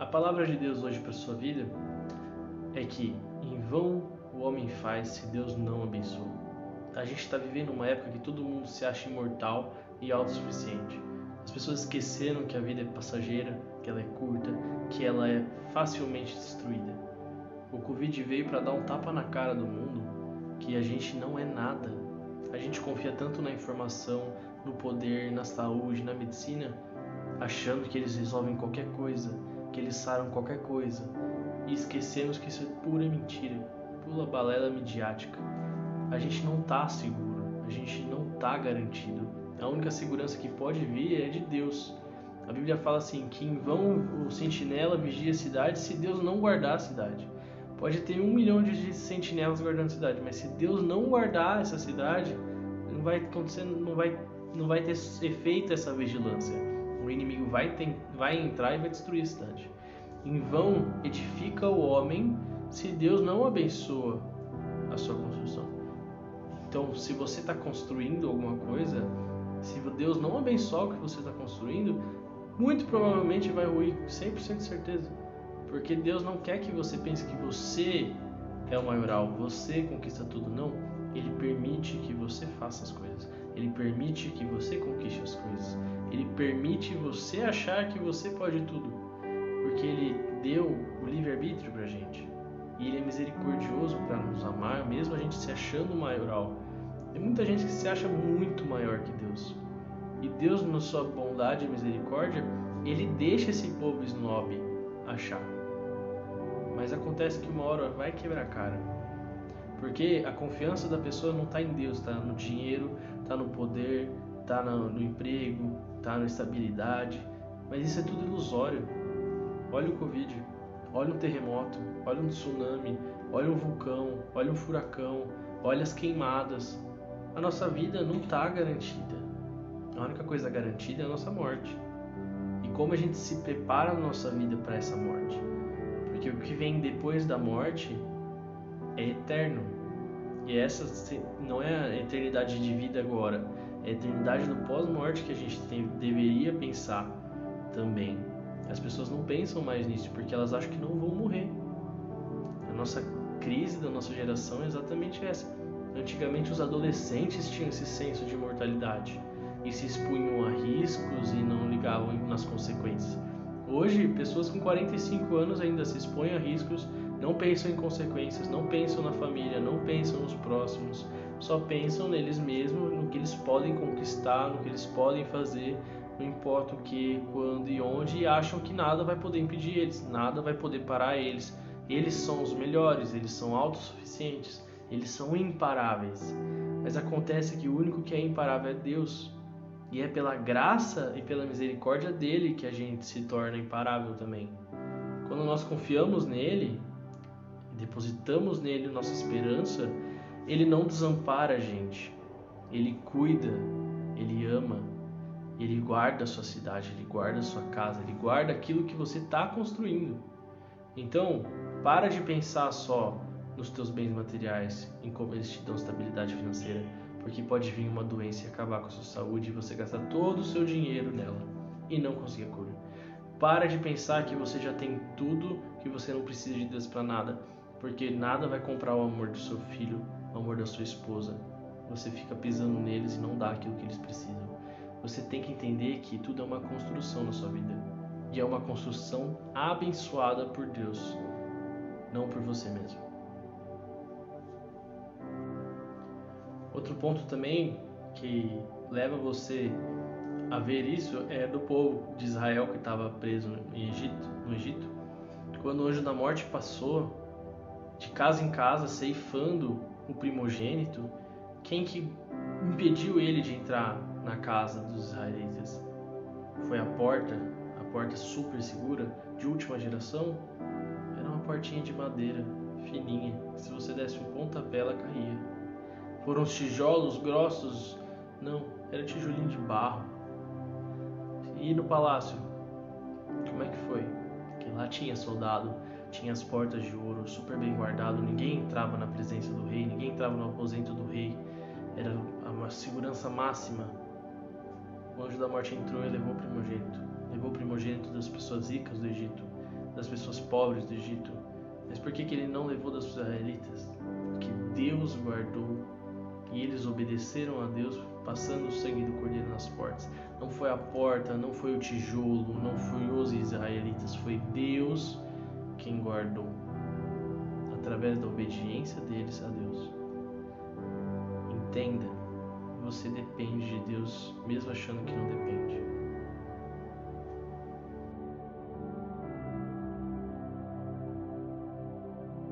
A palavra de Deus hoje para sua vida é que em vão o homem faz se Deus não abençoa. A gente está vivendo uma época que todo mundo se acha imortal e autossuficiente. As pessoas esqueceram que a vida é passageira, que ela é curta, que ela é facilmente destruída. O Covid veio para dar um tapa na cara do mundo que a gente não é nada. A gente confia tanto na informação, no poder, na saúde, na medicina, achando que eles resolvem qualquer coisa, que eles saram qualquer coisa, e esquecemos que isso é pura mentira, pula balela midiática. A gente não tá seguro, a gente não tá garantido. A única segurança que pode vir é de Deus. A Bíblia fala assim: que em vão o sentinela vigia a cidade se Deus não guardar a cidade. Pode ter um milhão de sentinelas guardando a cidade, mas se Deus não guardar essa cidade, não vai acontecer, não vai, não vai ter efeito essa vigilância. O inimigo vai, ter, vai entrar e vai destruir a cidade. Em vão edifica o homem se Deus não abençoa a sua construção. Então, se você está construindo alguma coisa, se Deus não abençoa o que você está construindo, muito provavelmente vai ruir, 100% de certeza. Porque Deus não quer que você pense que você é o maioral, você conquista tudo. Não. Ele permite que você faça as coisas. Ele permite que você conquiste as coisas. Ele permite você achar que você pode tudo. Porque ele deu o livre-arbítrio pra gente. E ele é misericordioso para nos amar, mesmo a gente se achando maioral. Tem muita gente que se acha muito maior que Deus. E Deus, na sua bondade e misericórdia, ele deixa esse povo snob achar. Mas acontece que uma hora vai quebrar a cara. Porque a confiança da pessoa não está em Deus, está no dinheiro, está no poder, está no, no, emprego, está na estabilidade. Mas isso é tudo ilusório. Olha o Covid, olha um terremoto, olha um tsunami, olha um vulcão, olha um furacão, olha as queimadas. A nossa vida não está garantida. A única coisa garantida é a nossa morte. E como a gente se prepara na nossa vida para essa morte? Porque o que vem depois da morte é eterno. E essa não é a eternidade de vida agora, é a eternidade do pós-morte que a gente tem, deveria pensar também. As pessoas não pensam mais nisso porque elas acham que não vão morrer. A nossa crise da nossa geração é exatamente essa. Antigamente os adolescentes tinham esse senso de mortalidade e se expunham a riscos e não ligavam nas consequências. Hoje, pessoas com 45 anos ainda se expõem a riscos, não pensam em consequências, não pensam na família, não pensam nos próximos, só pensam neles mesmos, no que eles podem conquistar, no que eles podem fazer, não importa o que, quando e onde, e acham que nada vai poder impedir eles, nada vai poder parar eles. Eles são os melhores, eles são autossuficientes, eles são imparáveis. Mas acontece que o único que é imparável é Deus. E é pela graça e pela misericórdia dele que a gente se torna imparável também. Quando nós confiamos nele, depositamos nele nossa esperança, ele não desampara a gente. Ele cuida, ele ama, ele guarda a sua cidade, ele guarda a sua casa, ele guarda aquilo que você está construindo. Então, para de pensar só nos teus bens materiais, em como eles te dão estabilidade financeira porque pode vir uma doença e acabar com a sua saúde e você gastar todo o seu dinheiro nela e não conseguir a cura. Para de pensar que você já tem tudo, que você não precisa de Deus para nada, porque nada vai comprar o amor do seu filho, o amor da sua esposa. Você fica pisando neles e não dá aquilo que eles precisam. Você tem que entender que tudo é uma construção na sua vida. E é uma construção abençoada por Deus, não por você mesmo. Outro ponto também que leva você a ver isso é do povo de Israel que estava preso no Egito, no Egito. Quando o anjo da morte passou de casa em casa ceifando o primogênito, quem que impediu ele de entrar na casa dos israelitas? Foi a porta, a porta super segura de última geração? Era uma portinha de madeira fininha, que se você desse um pontapé ela caía. Foram os tijolos grossos? Não, era tijolinho de barro. E no palácio? Como é que foi? Que lá tinha soldado, tinha as portas de ouro super bem guardado, ninguém entrava na presença do rei, ninguém entrava no aposento do rei. Era uma segurança máxima. O anjo da morte entrou e levou o primogênito. Levou o primogênito das pessoas ricas do Egito, das pessoas pobres do Egito. Mas por que, que ele não levou das israelitas? Que Deus guardou e eles obedeceram a Deus passando o sangue do cordeiro nas portas. Não foi a porta, não foi o tijolo, não foi os israelitas, foi Deus quem guardou através da obediência deles a Deus. Entenda, você depende de Deus mesmo achando que não depende.